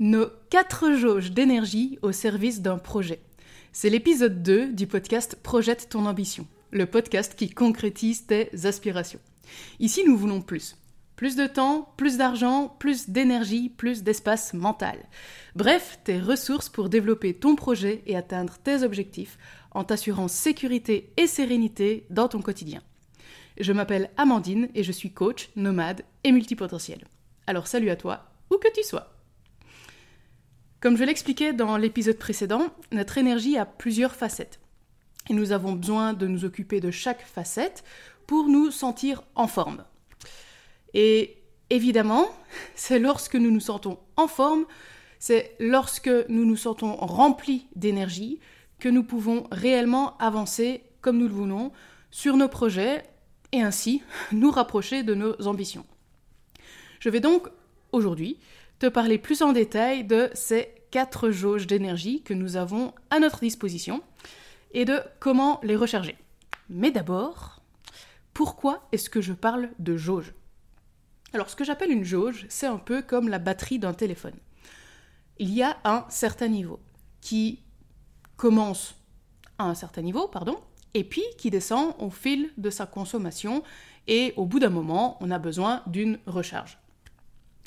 Nos quatre jauges d'énergie au service d'un projet. C'est l'épisode 2 du podcast Projette ton ambition, le podcast qui concrétise tes aspirations. Ici, nous voulons plus. Plus de temps, plus d'argent, plus d'énergie, plus d'espace mental. Bref, tes ressources pour développer ton projet et atteindre tes objectifs en t'assurant sécurité et sérénité dans ton quotidien. Je m'appelle Amandine et je suis coach, nomade et multipotentiel. Alors salut à toi, où que tu sois. Comme je l'expliquais dans l'épisode précédent, notre énergie a plusieurs facettes. Et nous avons besoin de nous occuper de chaque facette pour nous sentir en forme. Et évidemment, c'est lorsque nous nous sentons en forme, c'est lorsque nous nous sentons remplis d'énergie que nous pouvons réellement avancer comme nous le voulons sur nos projets et ainsi nous rapprocher de nos ambitions. Je vais donc aujourd'hui te parler plus en détail de ces quatre jauges d'énergie que nous avons à notre disposition et de comment les recharger. Mais d'abord, pourquoi est-ce que je parle de jauge? Alors ce que j'appelle une jauge, c'est un peu comme la batterie d'un téléphone. Il y a un certain niveau qui commence à un certain niveau, pardon, et puis qui descend au fil de sa consommation et au bout d'un moment, on a besoin d'une recharge.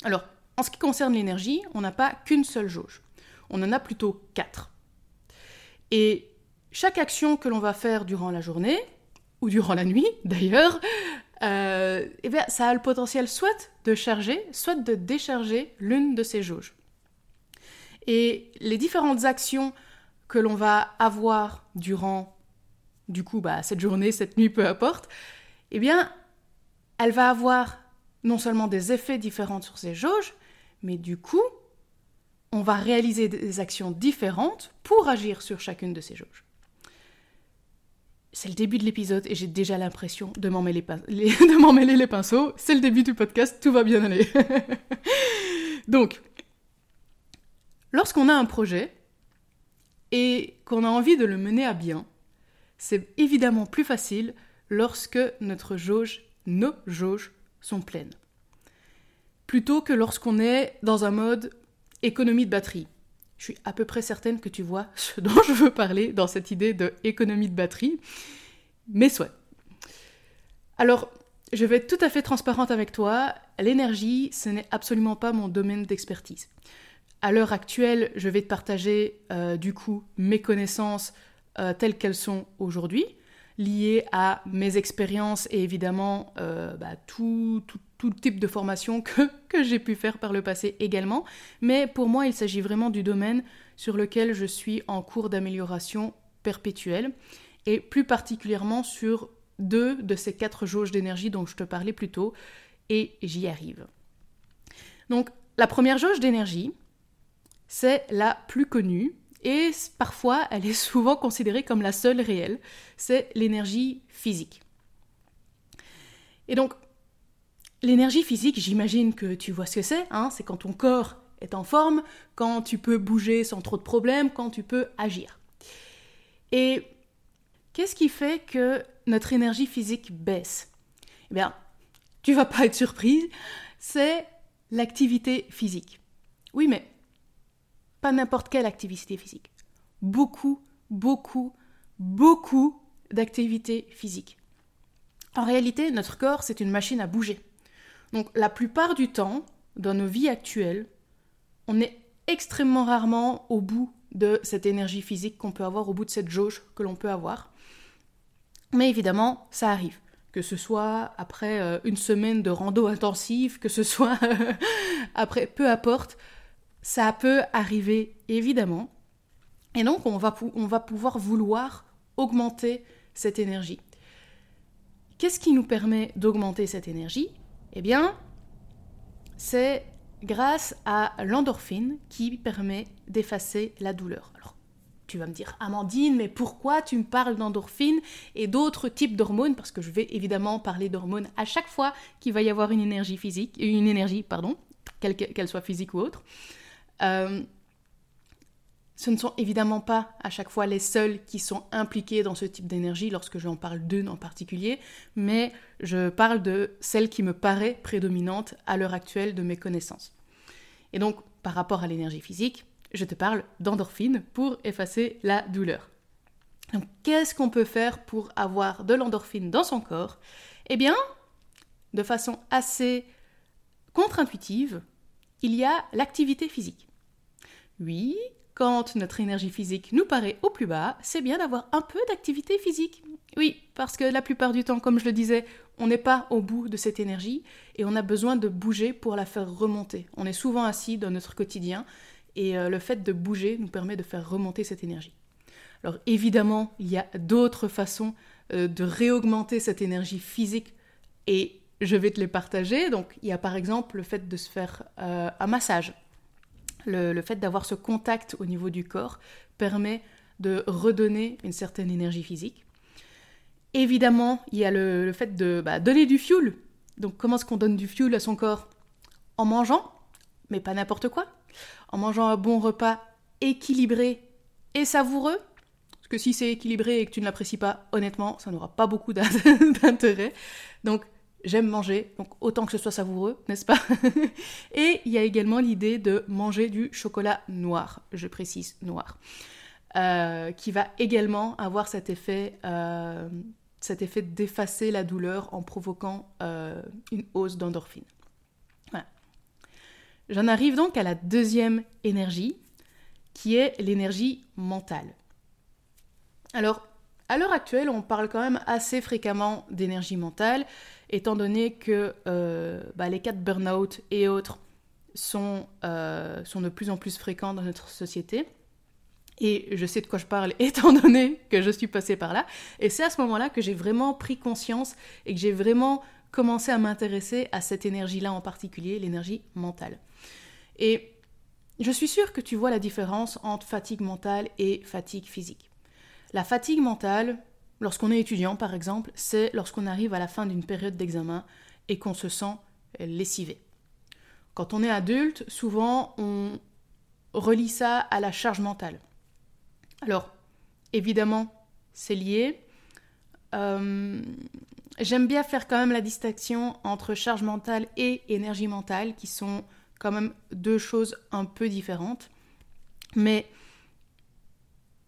Alors, en ce qui concerne l'énergie, on n'a pas qu'une seule jauge. On en a plutôt quatre. Et chaque action que l'on va faire durant la journée, ou durant la nuit d'ailleurs, euh, eh bien, ça a le potentiel soit de charger, soit de décharger l'une de ces jauges. Et les différentes actions que l'on va avoir durant, du coup, bah, cette journée, cette nuit, peu importe, eh bien, elle va avoir non seulement des effets différents sur ces jauges, mais du coup, on va réaliser des actions différentes pour agir sur chacune de ces jauges. C'est le début de l'épisode et j'ai déjà l'impression de m'en mêler, les pinceaux. C'est le début du podcast, tout va bien aller. Donc, lorsqu'on a un projet et qu'on a envie de le mener à bien, c'est évidemment plus facile lorsque notre jauge, nos jauges sont pleines plutôt que lorsqu'on est dans un mode économie de batterie. Je suis à peu près certaine que tu vois ce dont je veux parler dans cette idée de économie de batterie, mais soit. Alors, je vais être tout à fait transparente avec toi, l'énergie, ce n'est absolument pas mon domaine d'expertise. À l'heure actuelle, je vais te partager euh, du coup mes connaissances euh, telles qu'elles sont aujourd'hui, liées à mes expériences et évidemment euh, bah, tout, tout, type de formation que, que j'ai pu faire par le passé également. Mais pour moi, il s'agit vraiment du domaine sur lequel je suis en cours d'amélioration perpétuelle, et plus particulièrement sur deux de ces quatre jauges d'énergie dont je te parlais plus tôt, et j'y arrive. Donc, la première jauge d'énergie, c'est la plus connue, et parfois elle est souvent considérée comme la seule réelle, c'est l'énergie physique. Et donc, L'énergie physique, j'imagine que tu vois ce que c'est, hein, c'est quand ton corps est en forme, quand tu peux bouger sans trop de problèmes, quand tu peux agir. Et qu'est-ce qui fait que notre énergie physique baisse? Eh bien, tu vas pas être surprise, c'est l'activité physique. Oui, mais pas n'importe quelle activité physique. Beaucoup, beaucoup, beaucoup d'activités physiques. En réalité, notre corps, c'est une machine à bouger. Donc la plupart du temps, dans nos vies actuelles, on est extrêmement rarement au bout de cette énergie physique qu'on peut avoir, au bout de cette jauge que l'on peut avoir. Mais évidemment, ça arrive. Que ce soit après euh, une semaine de rando intensive, que ce soit après, peu importe, ça peut arriver évidemment. Et donc, on va, on va pouvoir vouloir augmenter cette énergie. Qu'est-ce qui nous permet d'augmenter cette énergie? Eh bien, c'est grâce à l'endorphine qui permet d'effacer la douleur. Alors, tu vas me dire, Amandine, mais pourquoi tu me parles d'endorphine et d'autres types d'hormones? Parce que je vais évidemment parler d'hormones à chaque fois qu'il va y avoir une énergie physique, une énergie, pardon, qu'elle soit physique ou autre. Euh, ce ne sont évidemment pas à chaque fois les seuls qui sont impliqués dans ce type d'énergie lorsque j'en parle d'une en particulier, mais je parle de celle qui me paraît prédominante à l'heure actuelle de mes connaissances. Et donc, par rapport à l'énergie physique, je te parle d'endorphine pour effacer la douleur. Qu'est-ce qu'on peut faire pour avoir de l'endorphine dans son corps? Eh bien, de façon assez contre-intuitive, il y a l'activité physique. Oui, quand notre énergie physique nous paraît au plus bas, c'est bien d'avoir un peu d'activité physique. Oui, parce que la plupart du temps, comme je le disais, on n'est pas au bout de cette énergie et on a besoin de bouger pour la faire remonter. On est souvent assis dans notre quotidien et euh, le fait de bouger nous permet de faire remonter cette énergie. Alors évidemment, il y a d'autres façons euh, de réaugmenter cette énergie physique et je vais te les partager. Donc il y a par exemple le fait de se faire euh, un massage. Le, fait d'avoir ce contact au niveau du corps permet de redonner une certaine énergie physique. Évidemment, il y a le, fait de bah, donner du fuel. Donc comment est-ce qu'on donne du fuel à son corps? En mangeant, mais pas n'importe quoi. En mangeant un bon repas équilibré et savoureux. Parce que si c'est équilibré et que tu ne l'apprécies pas, honnêtement, ça n'aura pas beaucoup d'intérêt. Donc j'aime manger, donc autant que ce soit savoureux, n'est-ce pas Et il y a également l'idée de manger du chocolat noir, je précise noir, euh, qui va également avoir cet effet, euh, cet effet d'effacer la douleur en provoquant euh, une hausse d'endorphine. J'en arrive donc à la deuxième énergie, qui est l'énergie mentale. Alors, à l'heure actuelle, on parle quand même assez fréquemment d'énergie mentale, étant donné que euh, bah, les cas de burn-out et autres sont, euh, sont de plus en plus fréquents dans notre société. Et je sais de quoi je parle étant donné que je suis passée par là. Et c'est à ce moment-là que j'ai vraiment pris conscience et que j'ai vraiment commencé à m'intéresser à cette énergie-là en particulier, l'énergie mentale. Et je suis sûre que tu vois la différence entre fatigue mentale et fatigue physique. La fatigue mentale, lorsqu'on est étudiant par exemple, c'est lorsqu'on arrive à la fin d'une période d'examen et qu'on se sent lessivé. Quand on est adulte, souvent on relie ça à la charge mentale. Alors, évidemment, c'est lié. Euh, j'aime bien faire quand même la distinction entre charge mentale et énergie mentale, qui sont quand même deux choses un peu différentes. Mais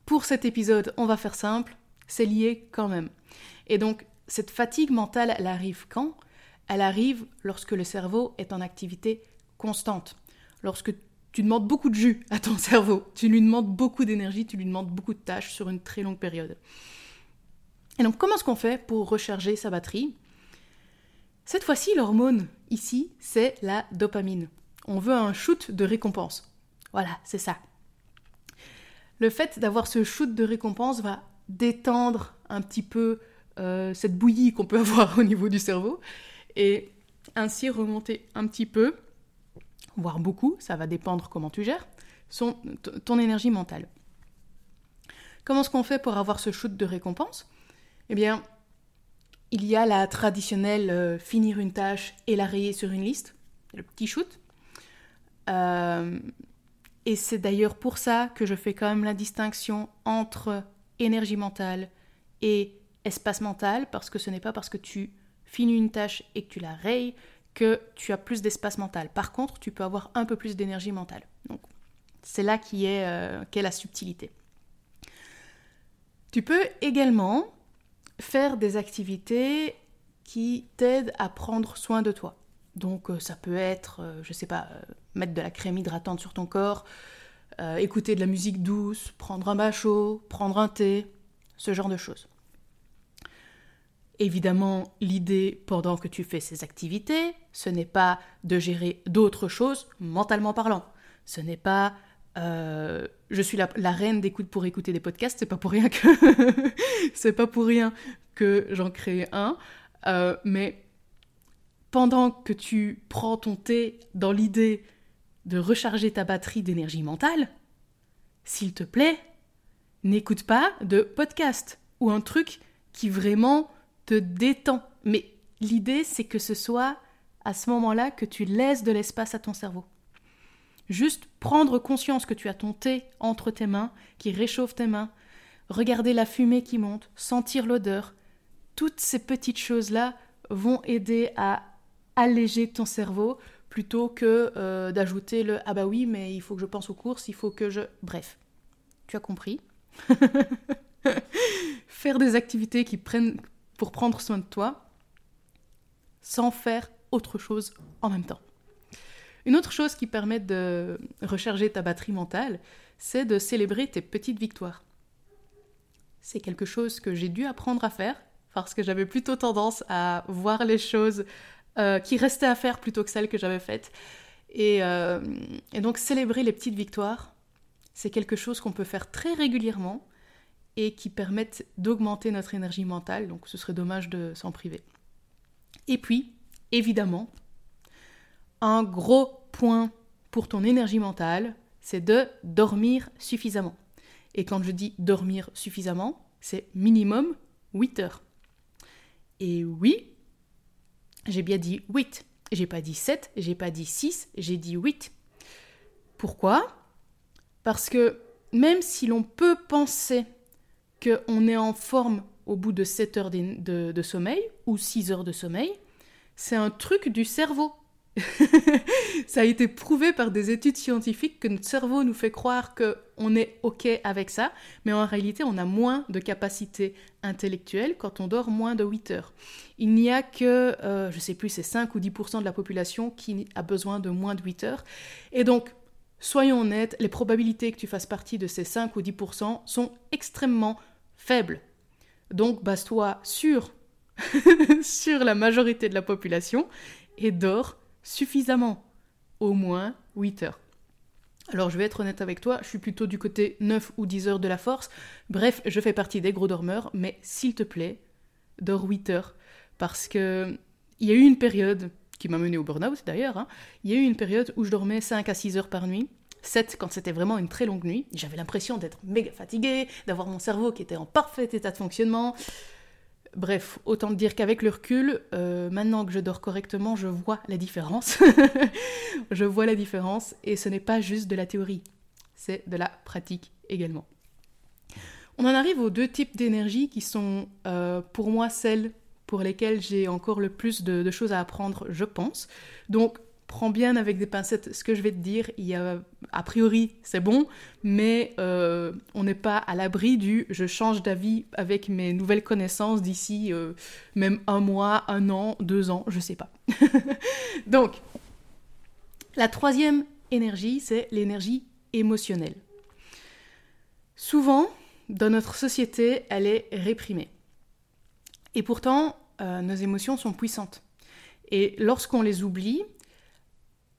pour cet épisode, on va faire simple, c'est lié quand même. Et donc, cette fatigue mentale, elle arrive quand? Elle arrive lorsque le cerveau est en activité constante. Lorsque tu demandes beaucoup de jus à ton cerveau, tu lui demandes beaucoup d'énergie, tu lui demandes beaucoup de tâches sur une très longue période. Et donc, comment est-ce qu'on fait pour recharger sa batterie? Cette fois-ci, l'hormone, ici, c'est la dopamine. On veut un shoot de récompense. Voilà, c'est ça le fait d'avoir ce shoot de récompense va détendre un petit peu euh, cette bouillie qu'on peut avoir au niveau du cerveau et ainsi remonter un petit peu, voire beaucoup, ça va dépendre comment tu gères, ton énergie mentale. Comment est-ce qu'on fait pour avoir ce shoot de récompense? Eh bien, il y a la traditionnelle euh, finir une tâche et la rayer sur une liste, le petit shoot. Euh, et c'est d'ailleurs pour ça que je fais quand même la distinction entre énergie mentale et espace mental, parce que ce n'est pas parce que tu finis une tâche et que tu la rayes que tu as plus d'espace mental. Par contre, tu peux avoir un peu plus d'énergie mentale. Donc, c'est là qui est, euh, qu'est la subtilité. Tu peux également faire des activités qui t'aident à prendre soin de toi. Donc euh, ça peut être, euh, je sais pas, mettre de la crème hydratante sur ton corps, écouter de la musique douce, prendre un bain chaud, prendre un thé, ce genre de choses. Évidemment, l'idée pendant que tu fais ces activités, ce n'est pas de gérer d'autres choses mentalement parlant. Ce n'est pas je suis la, reine d'écoute pour écouter des podcasts, c'est pas pour rien que c'est pas pour rien que j'en crée un, mais pendant que tu prends ton thé dans l'idée de recharger ta batterie d'énergie mentale, s'il te plaît, n'écoute pas de podcast ou un truc qui vraiment te détend. Mais l'idée, c'est que ce soit à ce moment-là que tu laisses de l'espace à ton cerveau. Juste prendre conscience que tu as ton thé entre tes mains, qui réchauffe tes mains, regarder la fumée qui monte, sentir l'odeur, toutes ces petites choses-là vont aider à alléger ton cerveau plutôt que euh, d'ajouter le ah bah oui, mais il faut que je pense aux courses, il faut que je. Bref, tu as compris. faire des activités qui prennent pour prendre soin de toi sans faire autre chose en même temps. Une autre chose qui permet de recharger ta batterie mentale, c'est de célébrer tes petites victoires. C'est quelque chose que j'ai dû apprendre à faire parce que j'avais plutôt tendance à voir les choses euh, qui restaient à faire plutôt que celles que j'avais faites. Et, euh, et, donc célébrer les petites victoires, c'est quelque chose qu'on peut faire très régulièrement et qui permettent d'augmenter notre énergie mentale, donc ce serait dommage de s'en priver. Et puis, évidemment, un gros point pour ton énergie mentale, c'est de dormir suffisamment. Et quand je dis dormir suffisamment, c'est minimum 8 heures. Et oui, j'ai bien dit 8. J'ai pas dit 7, j'ai pas dit 6, j'ai dit 8. Pourquoi? Parce que même si l'on peut penser qu'on est en forme au bout de 7 heures de, sommeil ou 6 heures de sommeil, c'est un truc du cerveau. ça a été prouvé par des études scientifiques que notre cerveau nous fait croire qu'on est OK avec ça, mais en réalité, on a moins de capacité intellectuelle quand on dort moins de 8 heures. Il n'y a que, euh, je sais plus, c'est 5 ou 10% de la population qui a besoin de moins de 8 heures. Et donc, soyons honnêtes, les probabilités que tu fasses partie de ces 5 ou 10% sont extrêmement faibles. Donc, base-toi sur, sur la majorité de la population et dors suffisamment, au moins 8 heures. Alors je vais être honnête avec toi, je suis plutôt du côté 9 ou 10 heures de la force. Bref, je fais partie des gros dormeurs, mais s'il te plaît, dors 8 heures. Parce que il y a eu une période, qui m'a mené au burn-out d'ailleurs, hein, il y a eu une période où je dormais 5 à 6 heures par nuit. 7 quand c'était vraiment une très longue nuit. J'avais l'impression d'être méga fatiguée, d'avoir mon cerveau qui était en parfait état de fonctionnement. Bref, autant dire qu'avec le recul, euh, maintenant que je dors correctement, je vois la différence. je vois la différence et ce n'est pas juste de la théorie, c'est de la pratique également. On en arrive aux deux types d'énergie qui sont euh, pour moi celles pour lesquelles j'ai encore le plus de, de, choses à apprendre, je pense. Donc prends bien avec des pincettes ce que je vais te dire. Il y a, a priori, c'est bon, mais euh, on n'est pas à l'abri du je change d'avis avec mes nouvelles connaissances d'ici euh, même un mois, un an, deux ans, je sais pas. Donc, la troisième énergie, c'est l'énergie émotionnelle. Souvent, dans notre société, elle est réprimée. Et pourtant, euh, nos émotions sont puissantes. Et lorsqu'on les oublie,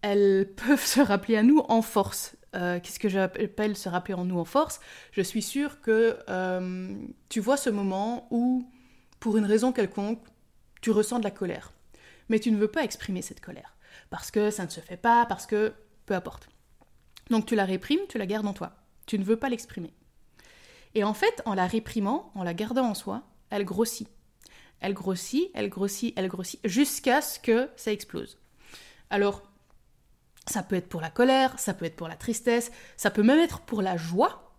elles peuvent se rappeler à nous en force. Euh, qu'est-ce que j'appelle se rappeler en nous en force? Je suis sûre que euh, tu vois ce moment où, pour une raison quelconque, tu ressens de la colère. Mais tu ne veux pas exprimer cette colère. Parce que ça ne se fait pas, parce que... peu importe. Donc tu la réprimes, tu la gardes en toi. Tu ne veux pas l'exprimer. Et en fait, en la réprimant, en la gardant en soi, elle grossit. Elle grossit, elle grossit, elle grossit, jusqu'à ce que ça explose. Alors, ça peut être pour la colère, ça peut être pour la tristesse, ça peut même être pour la joie.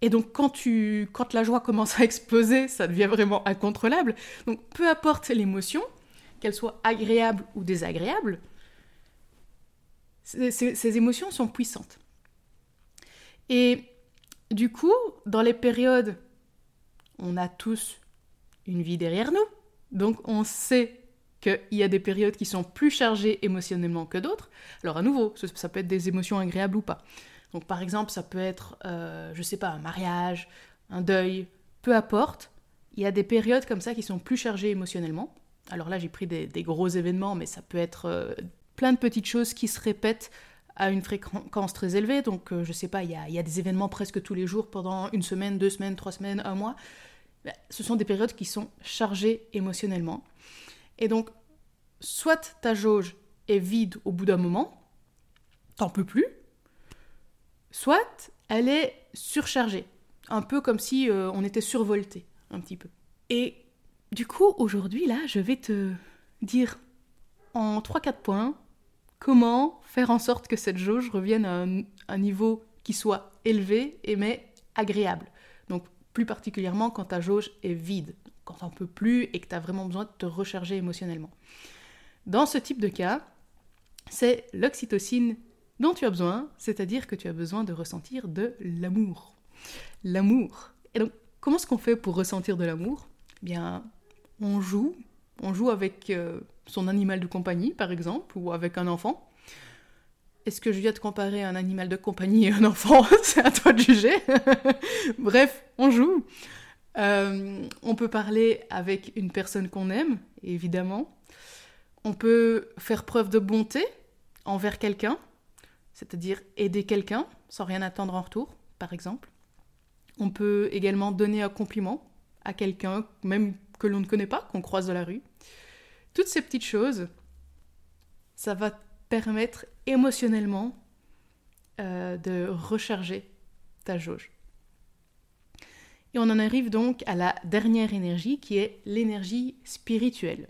Et donc quand, tu, quand la joie commence à exploser, ça devient vraiment incontrôlable. Donc peu importe l'émotion, qu'elle soit agréable ou désagréable, ces, émotions sont puissantes. Et du coup, dans les périodes, on a tous une vie derrière nous, donc on sait qu'il y a des périodes qui sont plus chargées émotionnellement que d'autres. Alors à nouveau, ça peut être des émotions agréables ou pas. Donc par exemple, ça peut être, euh, je sais pas, un mariage, un deuil, peu importe. Il y a des périodes comme ça qui sont plus chargées émotionnellement. Alors là, j'ai pris des, gros événements, mais ça peut être euh, plein de petites choses qui se répètent à une fréquence très élevée. Donc euh, je sais pas, il y, a, y, a, des événements presque tous les jours pendant une semaine, deux semaines, trois semaines, un mois. Ben, ce sont des périodes qui sont chargées émotionnellement. Et donc, soit ta jauge est vide au bout d'un moment, t'en peux plus, soit elle est surchargée, un peu comme si euh, on était survolté, un petit peu. Et du coup, aujourd'hui, là, je vais te dire en 3-4 points comment faire en sorte que cette jauge revienne à un, un niveau qui soit élevé et mais agréable. Donc plus particulièrement quand ta jauge est vide quand t'en peux plus et que tu as vraiment besoin de te recharger émotionnellement. Dans ce type de cas, c'est l'oxytocine dont tu as besoin, c'est-à-dire que tu as besoin de ressentir de l'amour. L'amour. Et donc, comment est-ce qu'on fait pour ressentir de l'amour? Eh Bien, on joue, on joue avec euh, son animal de compagnie, par exemple, ou avec un enfant. Est-ce que je viens de comparer un animal de compagnie et un enfant? C'est à toi de juger. Bref, on joue. Euh, on peut parler avec une personne qu'on aime, évidemment. On peut faire preuve de bonté envers quelqu'un, c'est-à-dire aider quelqu'un sans rien attendre en retour, par exemple. On peut également donner un compliment à quelqu'un, même que l'on ne connaît pas, qu'on croise dans la rue. Toutes ces petites choses, ça va permettre émotionnellement euh, de recharger ta jauge. Et on en arrive donc à la dernière énergie qui est l'énergie spirituelle.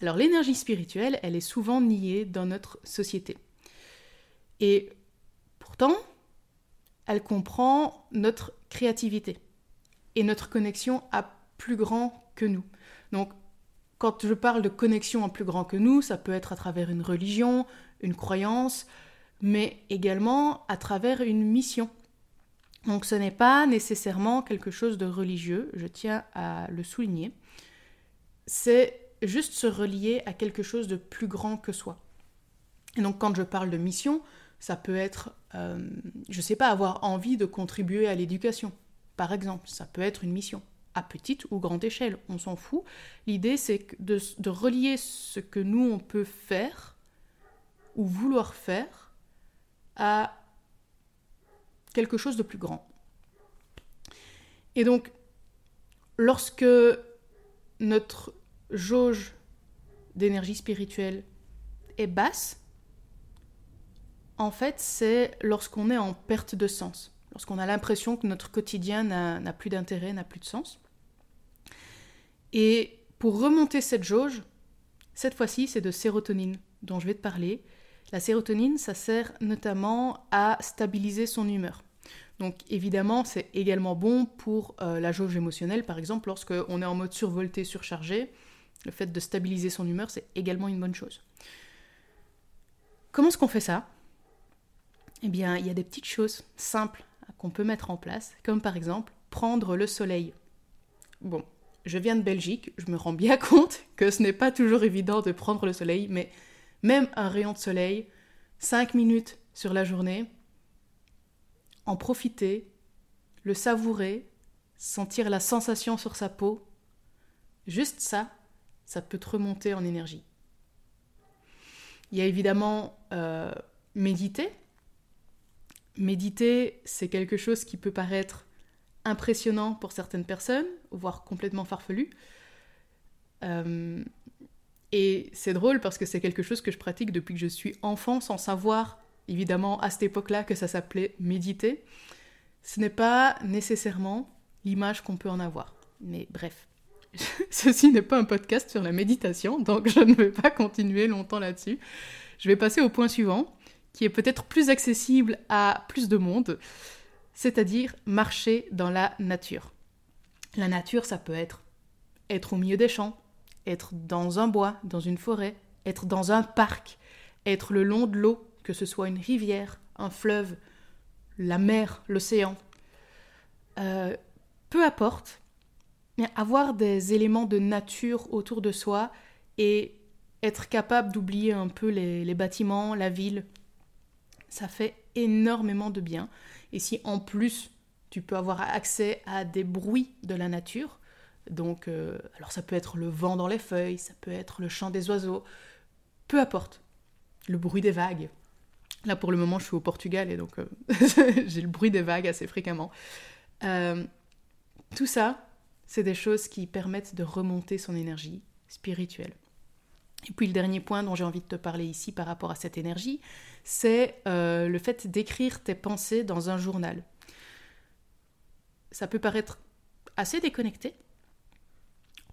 Alors l'énergie spirituelle, elle est souvent niée dans notre société. Et pourtant, elle comprend notre créativité et notre connexion à plus grand que nous. Donc quand je parle de connexion à plus grand que nous, ça peut être à travers une religion, une croyance, mais également à travers une mission. Donc ce n'est pas nécessairement quelque chose de religieux, je tiens à le souligner. C'est juste se relier à quelque chose de plus grand que soi. Et donc quand je parle de mission, ça peut être, euh, je ne sais pas, avoir envie de contribuer à l'éducation, par exemple. Ça peut être une mission, à petite ou grande échelle, on s'en fout. L'idée, c'est de, de relier ce que nous, on peut faire ou vouloir faire à quelque chose de plus grand. Et donc, lorsque notre jauge d'énergie spirituelle est basse, en fait, c'est lorsqu'on est en perte de sens, lorsqu'on a l'impression que notre quotidien n'a plus d'intérêt, n'a plus de sens. Et pour remonter cette jauge, cette fois-ci, c'est de sérotonine dont je vais te parler. La sérotonine, ça sert notamment à stabiliser son humeur. Donc évidemment, c'est également bon pour euh, la jauge émotionnelle, par exemple, lorsqu'on est en mode survolté, surchargé. Le fait de stabiliser son humeur, c'est également une bonne chose. Comment est-ce qu'on fait ça? Eh bien, il y a des petites choses simples qu'on peut mettre en place, comme par exemple prendre le soleil. Bon, je viens de Belgique, je me rends bien compte que ce n'est pas toujours évident de prendre le soleil, mais même un rayon de soleil, 5 minutes sur la journée, en profiter, le savourer, sentir la sensation sur sa peau, juste ça, ça peut te remonter en énergie. Il y a évidemment euh, méditer. Méditer, c'est quelque chose qui peut paraître impressionnant pour certaines personnes, voire complètement farfelu. Euh, et c'est drôle parce que c'est quelque chose que je pratique depuis que je suis enfant sans savoir évidemment à cette époque-là que ça s'appelait méditer. Ce n'est pas nécessairement l'image qu'on peut en avoir. Mais bref, ceci n'est pas un podcast sur la méditation, donc je ne vais pas continuer longtemps là-dessus. Je vais passer au point suivant, qui est peut-être plus accessible à plus de monde, c'est-à-dire marcher dans la nature. La nature, ça peut être être au milieu des champs, être dans un bois, dans une forêt, être dans un parc, être le long de l'eau, que ce soit une rivière, un fleuve, la mer, l'océan. Euh, peu importe, mais avoir des éléments de nature autour de soi et être capable d'oublier un peu les, les, bâtiments, la ville, ça fait énormément de bien. Et si en plus tu peux avoir accès à des bruits de la nature, donc euh, alors ça peut être le vent dans les feuilles, ça peut être le chant des oiseaux, peu importe, le bruit des vagues. Là pour le moment je suis au Portugal et donc euh, j'ai le bruit des vagues assez fréquemment. Euh, tout ça, c'est des choses qui permettent de remonter son énergie spirituelle. Et puis le dernier point dont j'ai envie de te parler ici par rapport à cette énergie, c'est le fait d'écrire tes pensées dans un journal. Ça peut paraître assez déconnecté.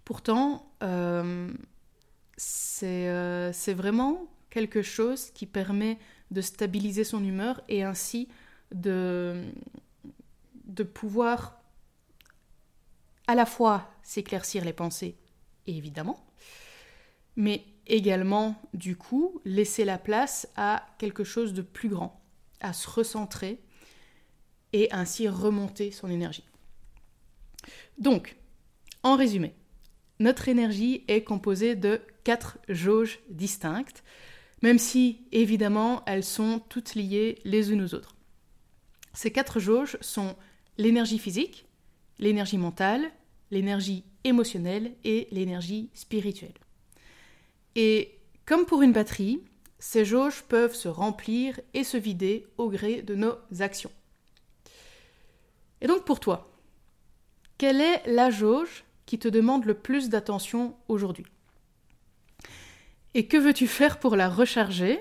Pourtant, euh, euh, c'est vraiment quelque chose qui permet de stabiliser son humeur et ainsi de, de pouvoir à la fois s'éclaircir les pensées, évidemment, mais également, du coup, laisser la place à quelque chose de plus grand, à se recentrer et ainsi remonter son énergie. Donc, en résumé, notre énergie est composée de quatre jauges distinctes, même si évidemment elles sont toutes liées les unes aux autres. Ces quatre jauges sont l'énergie physique, l'énergie mentale, l'énergie émotionnelle et l'énergie spirituelle. Et comme pour une batterie, ces jauges peuvent se remplir et se vider au gré de nos actions. Et donc pour toi, quelle est la jauge qui te demande le plus d'attention aujourd'hui Et que veux-tu faire pour la recharger,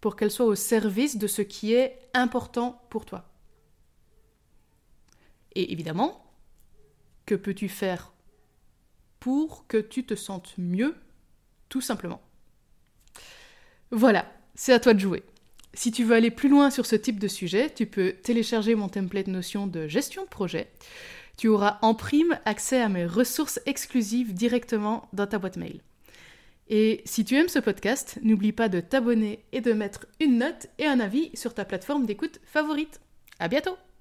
pour qu'elle soit au service de ce qui est important pour toi? Et évidemment, que peux-tu faire pour que tu te sentes mieux, tout simplement? Voilà, c'est à toi de jouer. Si tu veux aller plus loin sur ce type de sujet, tu peux télécharger mon template notion de gestion de projet. Tu auras en prime accès à mes ressources exclusives directement dans ta boîte mail. Et si tu aimes ce podcast, n'oublie pas de t'abonner et de mettre une note et un avis sur ta plateforme d'écoute favorite. À bientôt!